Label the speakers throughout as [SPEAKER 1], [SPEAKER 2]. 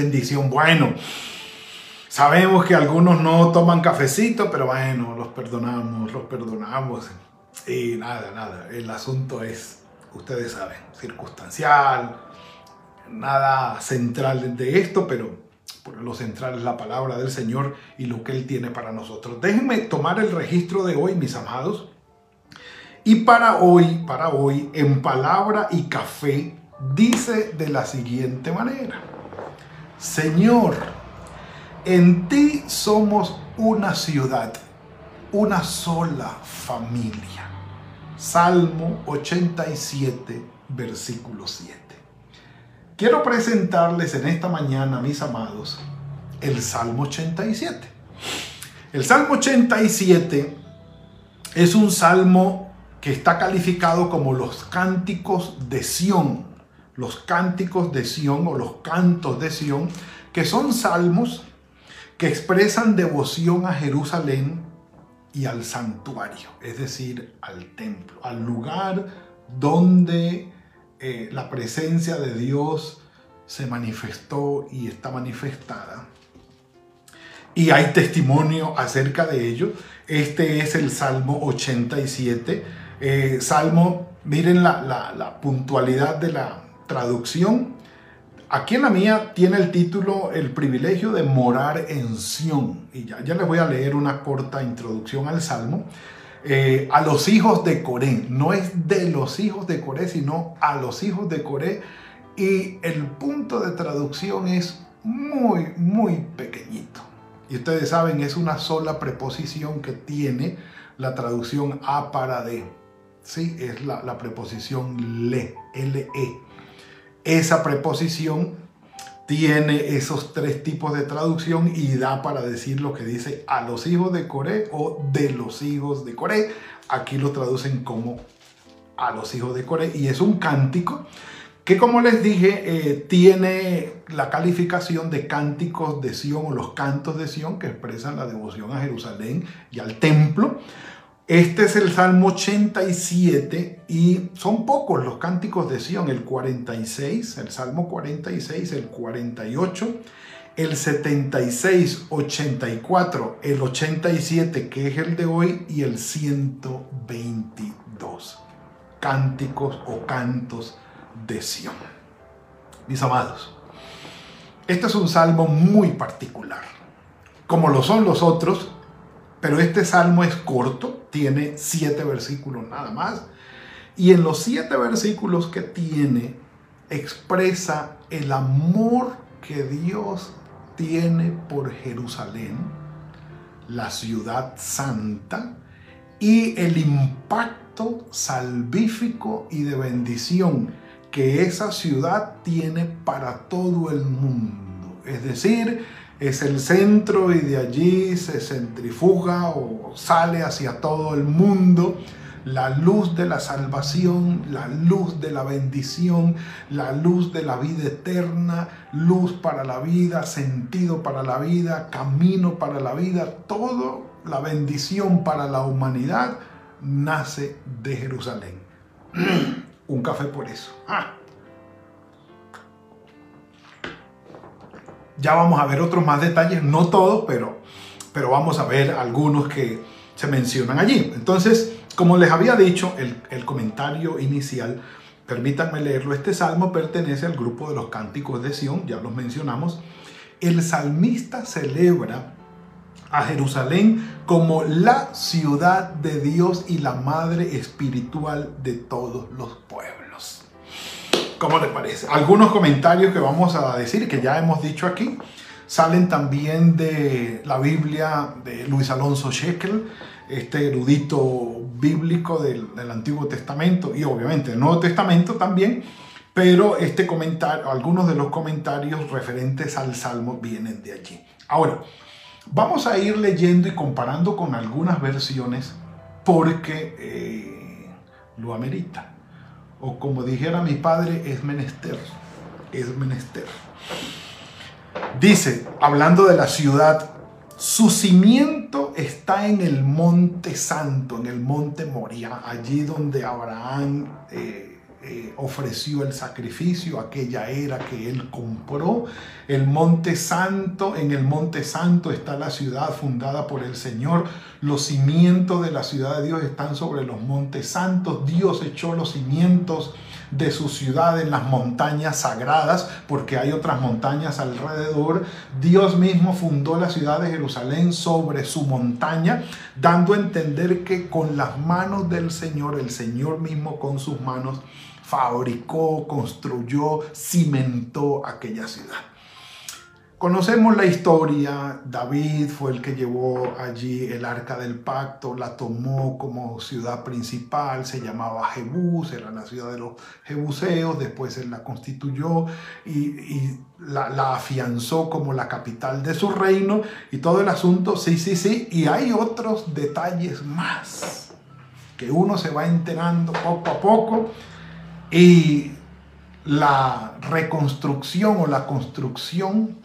[SPEAKER 1] Bendición. Bueno, sabemos que algunos no toman cafecito, pero bueno, los perdonamos, los perdonamos. Y nada, nada, el asunto es, ustedes saben, circunstancial, nada central de esto, pero lo central es la palabra del Señor y lo que Él tiene para nosotros. Déjenme tomar el registro de hoy, mis amados. Y para hoy, para hoy, en palabra y café, dice de la siguiente manera. Señor, en ti somos una ciudad, una sola familia. Salmo 87, versículo 7. Quiero presentarles en esta mañana, mis amados, el Salmo 87. El Salmo 87 es un salmo que está calificado como los cánticos de Sión los cánticos de Sión o los cantos de Sión, que son salmos que expresan devoción a Jerusalén y al santuario, es decir, al templo, al lugar donde eh, la presencia de Dios se manifestó y está manifestada. Y hay testimonio acerca de ello. Este es el Salmo 87. Eh, salmo, miren la puntualidad de la, traducción, aquí en la mía tiene el título El privilegio de morar en Sión. Y ya, ya les voy a leer una corta introducción al Salmo. Eh, a los hijos de Coré, no es de los hijos de Coré, sino a los hijos de Coré. Y el punto de traducción es muy, muy pequeñito. Y ustedes saben, es una sola preposición que tiene la traducción a para de. Sí, es la, la preposición le, le. Esa preposición tiene esos tres tipos de traducción y da para decir lo que dice a los hijos de Coré o de los hijos de Coré. Aquí lo traducen como a los hijos de Coré y es un cántico que como les dije eh, tiene la calificación de cánticos de Sión o los cantos de Sión que expresan la devoción a Jerusalén y al templo. Este es el Salmo 87 y son pocos los cánticos de Sión, el 46, el Salmo 46, el 48, el 76, 84, el 87 que es el de hoy y el 122. Cánticos o cantos de Sión. Mis amados, este es un salmo muy particular. Como lo son los otros, pero este salmo es corto, tiene siete versículos nada más. Y en los siete versículos que tiene, expresa el amor que Dios tiene por Jerusalén, la ciudad santa, y el impacto salvífico y de bendición que esa ciudad tiene para todo el mundo. Es decir, es el centro y de allí se centrifuga o sale hacia todo el mundo la luz de la salvación, la luz de la bendición, la luz de la vida eterna, luz para la vida, sentido para la vida, camino para la vida, todo la bendición para la humanidad nace de Jerusalén. Un café por eso. Ah. Ya vamos a ver otros más detalles, no todos, pero, pero vamos a ver algunos que se mencionan allí. Entonces, como les había dicho, el, el comentario inicial, permítanme leerlo, este salmo pertenece al grupo de los cánticos de Sión, ya los mencionamos. El salmista celebra a Jerusalén como la ciudad de Dios y la madre espiritual de todos los pueblos. ¿Cómo le parece? Algunos comentarios que vamos a decir, que ya hemos dicho aquí, salen también de la Biblia de Luis Alonso Shekel, este erudito bíblico del, Antiguo Testamento y obviamente del Nuevo Testamento también, Pero este comentario, algunos de los comentarios referentes al Salmo vienen de allí. Ahora, vamos a ir leyendo y comparando con algunas versiones porque eh, lo amerita. O como dijera mi padre, es menester. Es menester. Dice, hablando de la ciudad, su cimiento está en el monte santo, en el monte Moria, allí donde Abraham eh, eh, ofreció el sacrificio, aquella era que él compró. El monte santo, en el monte santo está la ciudad fundada por el Señor. Los cimientos de la ciudad de Dios están sobre los montes santos. Dios echó los cimientos de su ciudad en las montañas sagradas, porque hay otras montañas alrededor. Dios mismo fundó la ciudad de Jerusalén sobre su montaña, dando a entender que con las manos del Señor, el Señor mismo con sus manos, fabricó, construyó, cimentó aquella ciudad. Conocemos la historia, David fue el que llevó allí el arca del pacto, la tomó como ciudad principal, se llamaba Jebús, era la ciudad de los jebuseos, después él la constituyó y, la, la, afianzó como la capital de su reino y todo el asunto, sí, sí, sí, y hay otros detalles más que uno se va enterando poco a poco y la reconstrucción o la construcción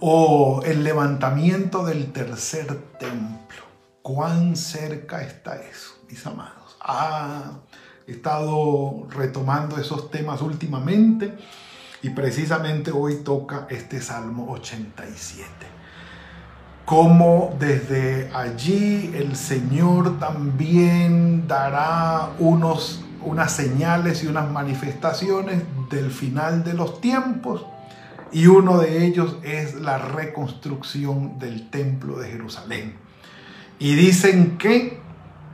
[SPEAKER 1] o el levantamiento del tercer templo. ¿Cuán cerca está eso, mis amados? Ha estado retomando esos temas últimamente y precisamente hoy toca este Salmo 87. Como desde allí el Señor también dará unos unas señales y unas manifestaciones del final de los tiempos y uno de ellos es la reconstrucción del templo de Jerusalén. Y dicen que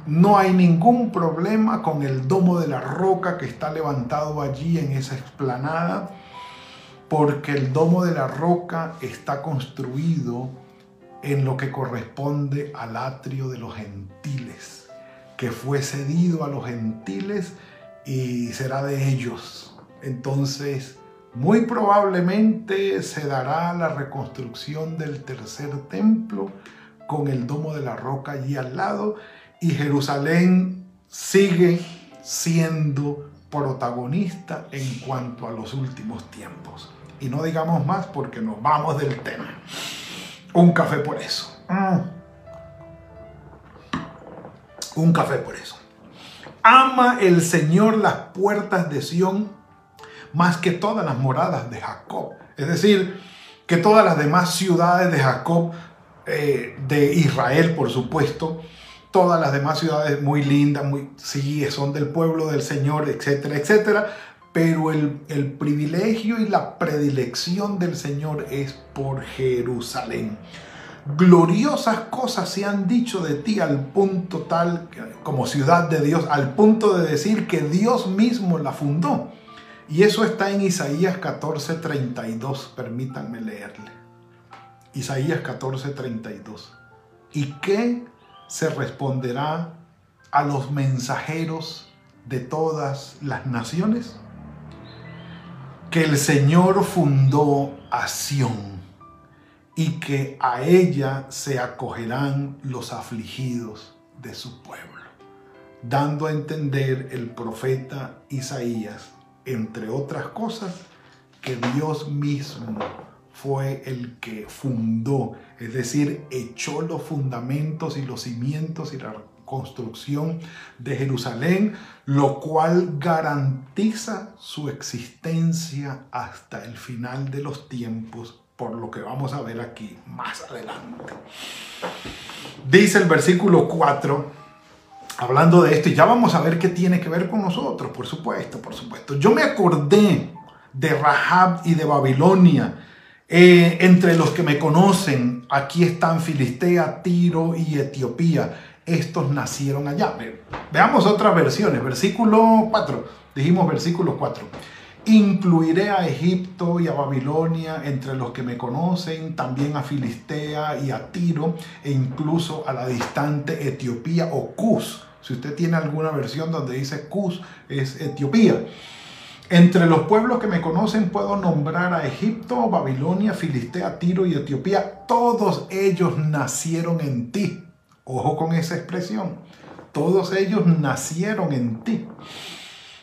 [SPEAKER 1] no hay ningún problema con el domo de la roca que está levantado allí en esa explanada, porque el domo de la roca está construido en lo que corresponde al atrio de los gentiles que fue cedido a los gentiles y será de ellos. Entonces, muy probablemente se dará la reconstrucción del tercer templo con el domo de la roca allí al lado y Jerusalén sigue siendo protagonista en cuanto a los últimos tiempos. Y no digamos más porque nos vamos del tema. Un café por eso. Mm un café por eso. Ama el Señor las puertas de Sión más que todas las moradas de Jacob. Es decir, que todas las demás ciudades de Jacob, eh, de Israel por supuesto, todas las demás ciudades muy lindas, muy, sí, son del pueblo del Señor, etcétera, etcétera. Pero el, el privilegio y la predilección del Señor es por Jerusalén gloriosas cosas se han dicho de ti al punto tal, como ciudad de Dios, al punto de decir que Dios mismo la fundó. Y eso está en Isaías 14:32, permítanme leerle. Isaías 14:32. ¿Y qué se responderá a los mensajeros de todas las naciones? Que el Señor fundó a Sión y que a ella se acogerán los afligidos de su pueblo, dando a entender el profeta Isaías, entre otras cosas, que Dios mismo fue el que fundó, es decir, echó los fundamentos y los cimientos y la construcción de Jerusalén, lo cual garantiza su existencia hasta el final de los tiempos por lo que vamos a ver aquí más adelante. Dice el versículo 4, hablando de esto, y ya vamos a ver qué tiene que ver con nosotros, por supuesto, por supuesto. Yo me acordé de Rahab y de Babilonia. Eh, entre los que me conocen, aquí están Filistea, Tiro y Etiopía. Estos nacieron allá. Veamos otras versiones. Versículo 4. Dijimos versículo 4. Incluiré a Egipto y a Babilonia entre los que me conocen, también a Filistea y a Tiro, e incluso a la distante Etiopía o Cus. Si usted tiene alguna versión donde dice Cus, es Etiopía. Entre los pueblos que me conocen puedo nombrar a Egipto, Babilonia, Filistea, Tiro y Etiopía. Todos ellos nacieron en ti. Ojo con esa expresión. Todos ellos nacieron en ti.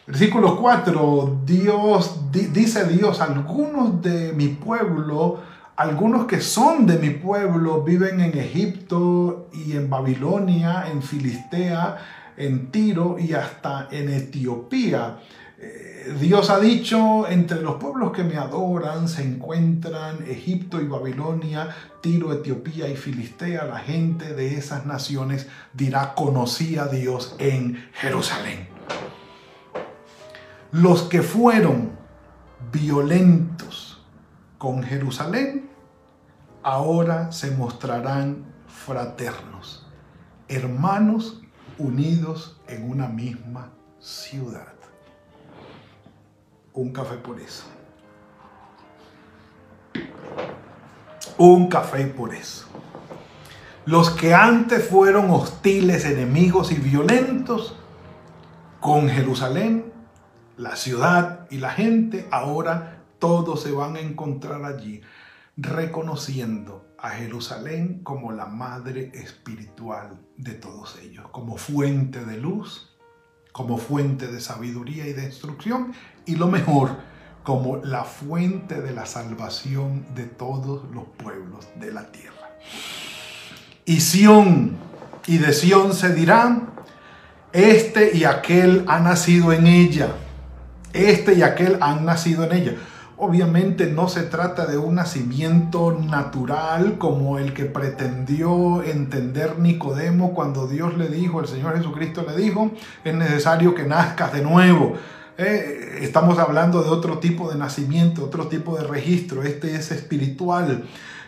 [SPEAKER 1] Versículo 4, Dios, dice Dios, algunos de mi pueblo, algunos que son de mi pueblo, viven en Egipto y en Babilonia, en Filistea, en Tiro y hasta en Etiopía. Eh, Dios ha dicho, entre los pueblos que me adoran se encuentran Egipto y Babilonia, Tiro, Etiopía y Filistea. La gente de esas naciones dirá, conocí a Dios en Jerusalén. Los que fueron violentos con Jerusalén, ahora se mostrarán fraternos, hermanos unidos en una misma ciudad. Un café por eso. Un café por eso. Los que antes fueron hostiles, enemigos y violentos con Jerusalén, la ciudad y la gente, ahora todos se van a encontrar allí reconociendo a Jerusalén como la madre espiritual de todos ellos, como fuente de luz, como fuente de sabiduría y de instrucción, y lo mejor, como la fuente de la salvación de todos los pueblos de la tierra. Y Sión, y de Sión se dirá, este y aquel ha nacido en ella, este y aquel han nacido en ella. Obviamente no se trata de un nacimiento natural como el que pretendió entender Nicodemo cuando Dios le dijo, el Señor Jesucristo le dijo, es necesario que nazcas de nuevo. Eh, estamos hablando de otro tipo de nacimiento, otro tipo de registro, este es espiritual.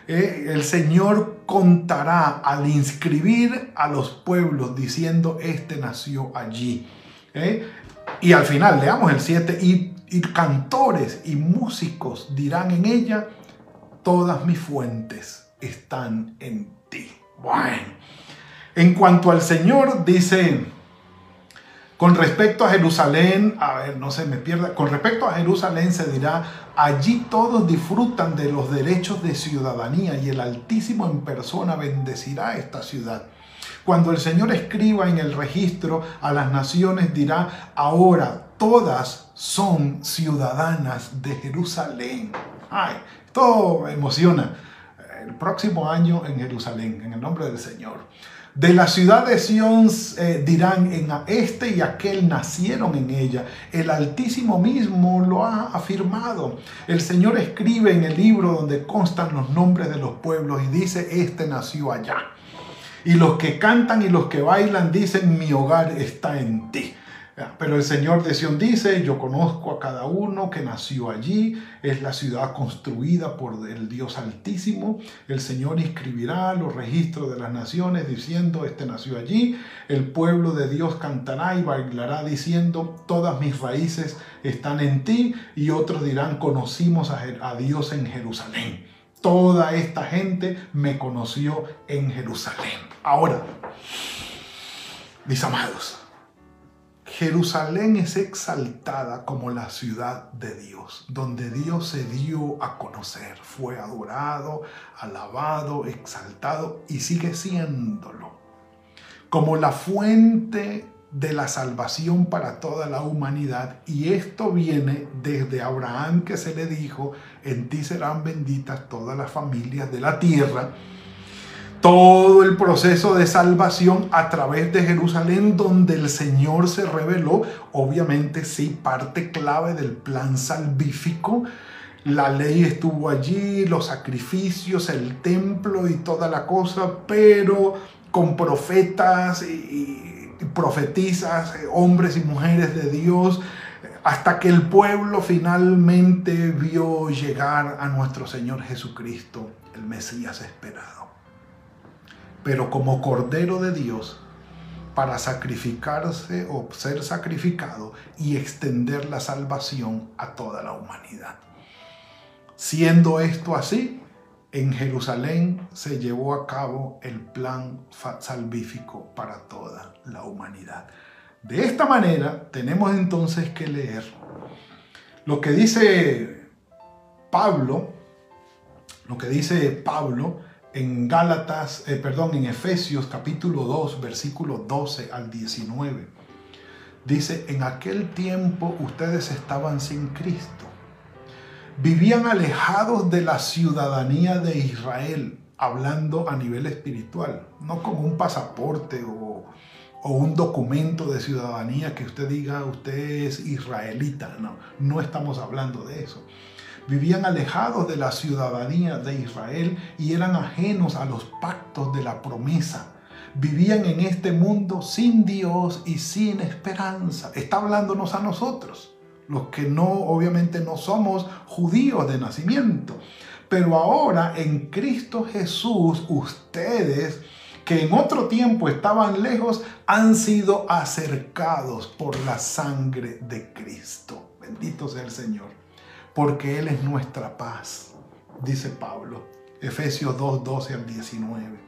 [SPEAKER 1] Eh, el Señor contará al inscribir a los pueblos diciendo, este nació allí. Eh, y al final, leamos el 7, y y cantores y músicos dirán en ella, todas mis fuentes están en ti. Bueno, en cuanto al Señor, dice, con respecto a Jerusalén, a ver, no se me pierda, con respecto a Jerusalén se dirá, allí todos disfrutan de los derechos de ciudadanía y el Altísimo en persona bendecirá esta ciudad. Cuando el Señor escriba en el registro a las naciones dirá, ahora todas son ciudadanas de Jerusalén. Ay, esto emociona. El próximo año en Jerusalén, en el nombre del Señor. De la ciudad de Sión eh, dirán, en este y aquel nacieron en ella. El Altísimo mismo lo ha afirmado. El Señor escribe en el libro donde constan los nombres de los pueblos y dice, este nació allá. Y los que cantan y los que bailan dicen, mi hogar está en ti. Pero el Señor de Sion dice, yo conozco a cada uno que nació allí, es la ciudad construida por el Dios Altísimo, el Señor inscribirá los registros de las naciones diciendo, este nació allí, el pueblo de Dios cantará y bailará diciendo, todas mis raíces están en ti, y otros dirán, conocimos a Dios en Jerusalén. Toda esta gente me conoció en Jerusalén. Ahora, mis amados, Jerusalén es exaltada como la ciudad de Dios, donde Dios se dio a conocer, fue adorado, alabado, exaltado y sigue siéndolo, como la fuente de la salvación para toda la humanidad. Y esto viene desde Abraham que se le dijo, en ti serán benditas todas las familias de la tierra todo el proceso de salvación a través de Jerusalén donde el Señor se reveló, obviamente sí, parte clave del plan salvífico. La ley estuvo allí, los sacrificios, el templo y toda la cosa, pero con profetas y, profetizas, hombres y mujeres de Dios, hasta que el pueblo finalmente vio llegar a nuestro Señor Jesucristo, el Mesías esperado pero como Cordero de Dios para sacrificarse o ser sacrificado y extender la salvación a toda la humanidad. Siendo esto así, en Jerusalén se llevó a cabo el plan salvífico para toda la humanidad. De esta manera tenemos entonces que leer Lo que dice Pablo, lo que dice Pablo en Gálatas, eh, perdón, en Efesios capítulo 2, versículo 12 al 19. Dice, en aquel tiempo ustedes estaban sin Cristo. Vivían alejados de la ciudadanía de Israel, hablando a nivel espiritual, no como un pasaporte o, o un documento de ciudadanía que usted diga usted es israelita. No, no estamos hablando de eso vivían alejados de la ciudadanía de Israel y eran ajenos a los pactos de la promesa. Vivían en este mundo sin Dios y sin esperanza. Está hablándonos a nosotros, los que no, obviamente no somos judíos de nacimiento. Pero ahora en Cristo Jesús, ustedes que en otro tiempo estaban lejos, han sido acercados por la sangre de Cristo. Bendito sea el Señor porque Él es nuestra paz, dice Pablo, Efesios 2, 12 al 19.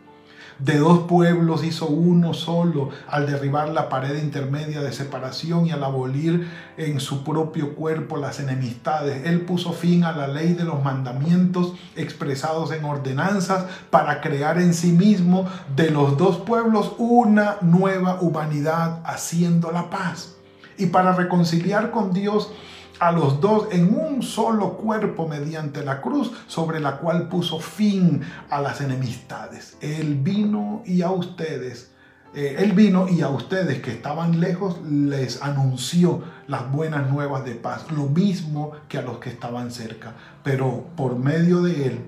[SPEAKER 1] De dos pueblos hizo uno solo al derribar la pared intermedia de separación y al abolir en su propio cuerpo las enemistades. Él puso fin a la ley de los mandamientos expresados en ordenanzas para crear en sí mismo de los dos pueblos una nueva humanidad haciendo la paz. Y para reconciliar con Dios a los dos en un solo cuerpo mediante la cruz sobre la cual puso fin a las enemistades. Él vino y a ustedes, eh, él vino y a ustedes que estaban lejos les anunció las buenas nuevas de paz, lo mismo que a los que estaban cerca. Pero por medio de él,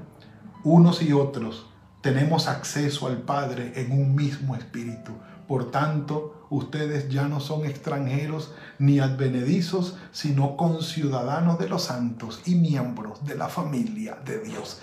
[SPEAKER 1] unos y otros tenemos acceso al Padre en un mismo espíritu. Por tanto, ustedes ya no son extranjeros ni advenedizos, sino conciudadanos de los santos y miembros de la familia de Dios.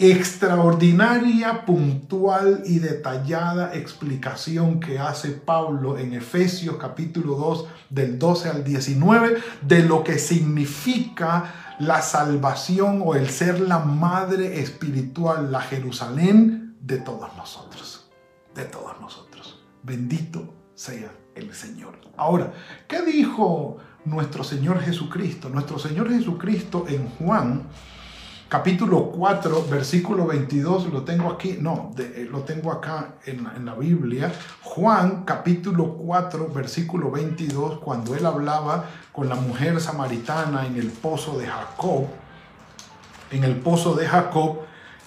[SPEAKER 1] Extraordinaria, puntual y detallada explicación que hace Pablo en Efesios capítulo 2 del 12 al 19 de lo que significa la salvación o el ser la madre espiritual, la Jerusalén de todos nosotros, de todos nosotros. Bendito sea el Señor. Ahora, ¿qué dijo nuestro Señor Jesucristo? Nuestro Señor Jesucristo en Juan capítulo 4, versículo 22, lo tengo aquí, no, eh, lo tengo acá en, en, la Biblia. Juan capítulo 4, versículo 22, cuando él hablaba con la mujer samaritana en el pozo de Jacob, en el pozo de Jacob,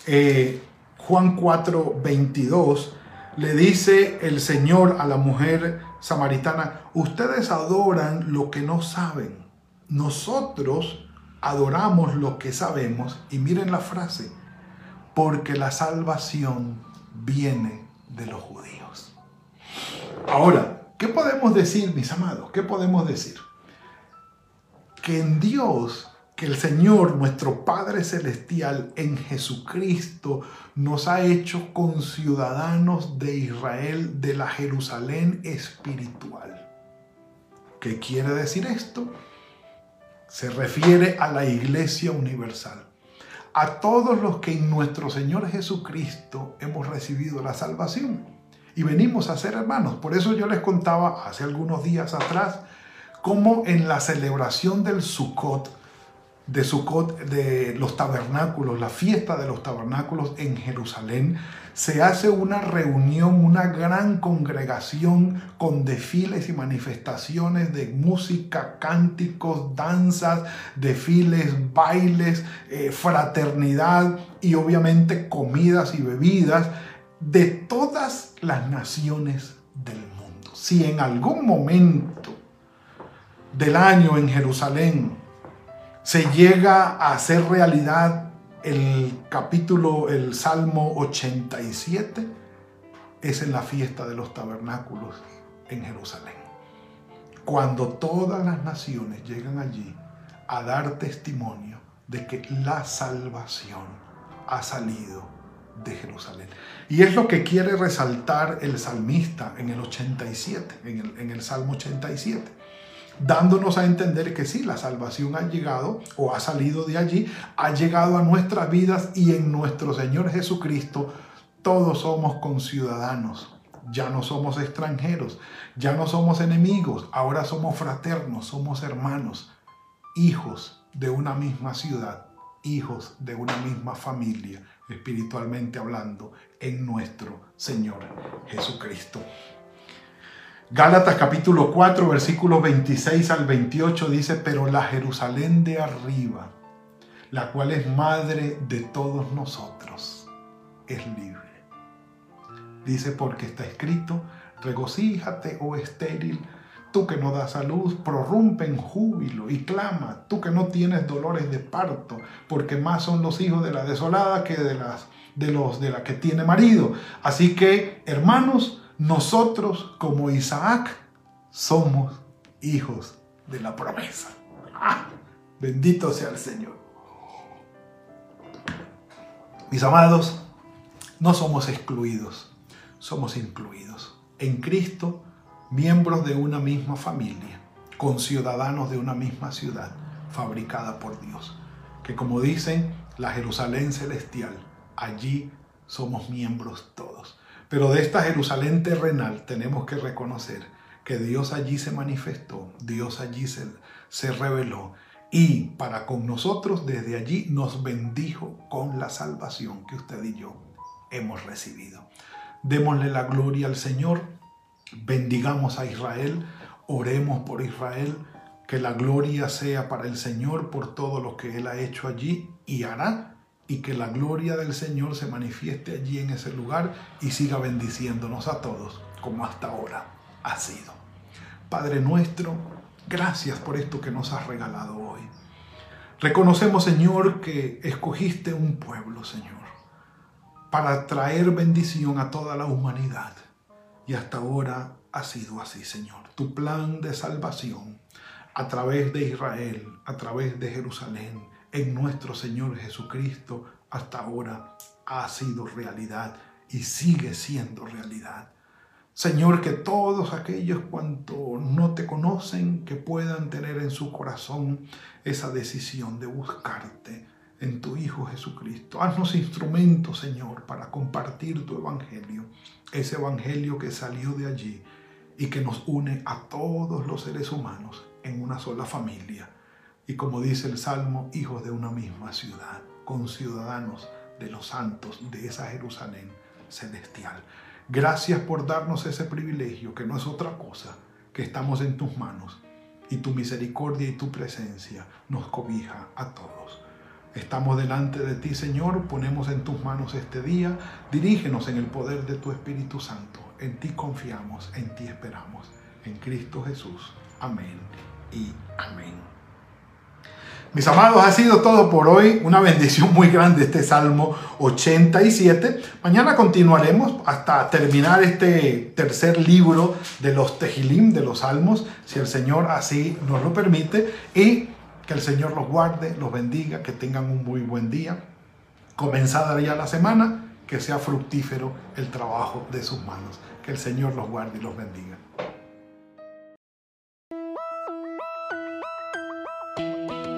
[SPEAKER 1] eh, Juan 4, 22, le dice el Señor a la mujer samaritana, ustedes adoran lo que no saben. Nosotros adoramos lo que sabemos. Y miren la frase, porque la salvación viene de los judíos. Ahora, ¿qué podemos decir, mis amados? ¿Qué podemos decir? Que en Dios que el Señor, nuestro Padre Celestial, en Jesucristo, nos ha hecho conciudadanos de Israel, de la Jerusalén espiritual. ¿Qué quiere decir esto? Se refiere a la Iglesia Universal. A todos los que en nuestro Señor Jesucristo hemos recibido la salvación y venimos a ser hermanos. Por eso yo les contaba hace algunos días atrás cómo en la celebración del Sukkot, de Sukkot, de los tabernáculos, la fiesta de los tabernáculos en Jerusalén, se hace una reunión, una gran congregación con desfiles y manifestaciones de música, cánticos, danzas, desfiles, bailes, eh, fraternidad y obviamente comidas y bebidas de todas las naciones del mundo. Si en algún momento del año en Jerusalén se llega a hacer realidad el capítulo, el Salmo 87, es en la fiesta de los tabernáculos en Jerusalén. Cuando todas las naciones llegan allí a dar testimonio de que la salvación ha salido de Jerusalén. Y es lo que quiere resaltar el salmista en el 87, en el, en el Salmo 87 dándonos a entender que sí, la salvación ha llegado o ha salido de allí, ha llegado a nuestras vidas y en nuestro Señor Jesucristo todos somos conciudadanos. Ya no somos extranjeros, ya no somos enemigos, ahora somos fraternos, somos hermanos, hijos de una misma ciudad, hijos de una misma familia, espiritualmente hablando, en nuestro Señor Jesucristo. Gálatas capítulo 4, versículos 26 al 28 dice, pero la Jerusalén de arriba, la cual es madre de todos nosotros, es libre. Dice, porque está escrito, regocíjate, oh estéril, tú que no das a luz, prorrumpe en júbilo y clama, tú que no tienes dolores de parto, porque más son los hijos de la desolada que de las de los de la que tiene marido. Así que, hermanos, nosotros como Isaac somos hijos de la promesa. ¡Ah! Bendito sea el Señor. Mis amados, no somos excluidos, somos incluidos. En Cristo, miembros de una misma familia, con ciudadanos de una misma ciudad, fabricada por Dios. Que como dicen la Jerusalén celestial, allí somos miembros todos. Pero de esta Jerusalén terrenal tenemos que reconocer que Dios allí se manifestó, Dios allí se, reveló y para con nosotros desde allí nos bendijo con la salvación que usted y yo hemos recibido. Démosle la gloria al Señor, bendigamos a Israel, oremos por Israel, que la gloria sea para el Señor por todo lo que Él ha hecho allí y hará, y que la gloria del Señor se manifieste allí en ese lugar y siga bendiciéndonos a todos como hasta ahora ha sido. Padre nuestro, gracias por esto que nos has regalado hoy. Reconocemos, Señor, que escogiste un pueblo, Señor para traer bendición a toda la humanidad. Y hasta ahora ha sido así, Señor. Tu plan de salvación a través de Israel, a través de Jerusalén, en nuestro Señor Jesucristo, hasta ahora ha sido realidad y sigue siendo realidad. Señor, que todos aquellos cuanto no te conocen, que puedan tener en su corazón esa decisión de buscarte, en tu Hijo Jesucristo. Haznos instrumentos, Señor, para compartir tu Evangelio, ese Evangelio que salió de allí y que nos une a todos los seres humanos en una sola familia. Y como dice el Salmo, hijos de una misma ciudad, con ciudadanos de los santos de esa Jerusalén celestial. Gracias por darnos ese privilegio, que no es otra cosa, que estamos en tus manos y tu misericordia y tu presencia nos cobija a todos. Estamos delante de ti, Señor, ponemos en tus manos este día, dirígenos en el poder de tu Espíritu Santo. En ti confiamos, en ti esperamos. En Cristo Jesús. Amén y amén. Mis amados, ha sido todo por hoy. Una bendición muy grande este Salmo 87. Mañana continuaremos hasta terminar este tercer libro de los Tejilim, de los Salmos, si el Señor así nos lo permite. Y que el Señor los guarde, los bendiga, que tengan un muy buen día. Comenzada ya la semana, que sea fructífero el trabajo de sus manos. Que el Señor los guarde y los bendiga.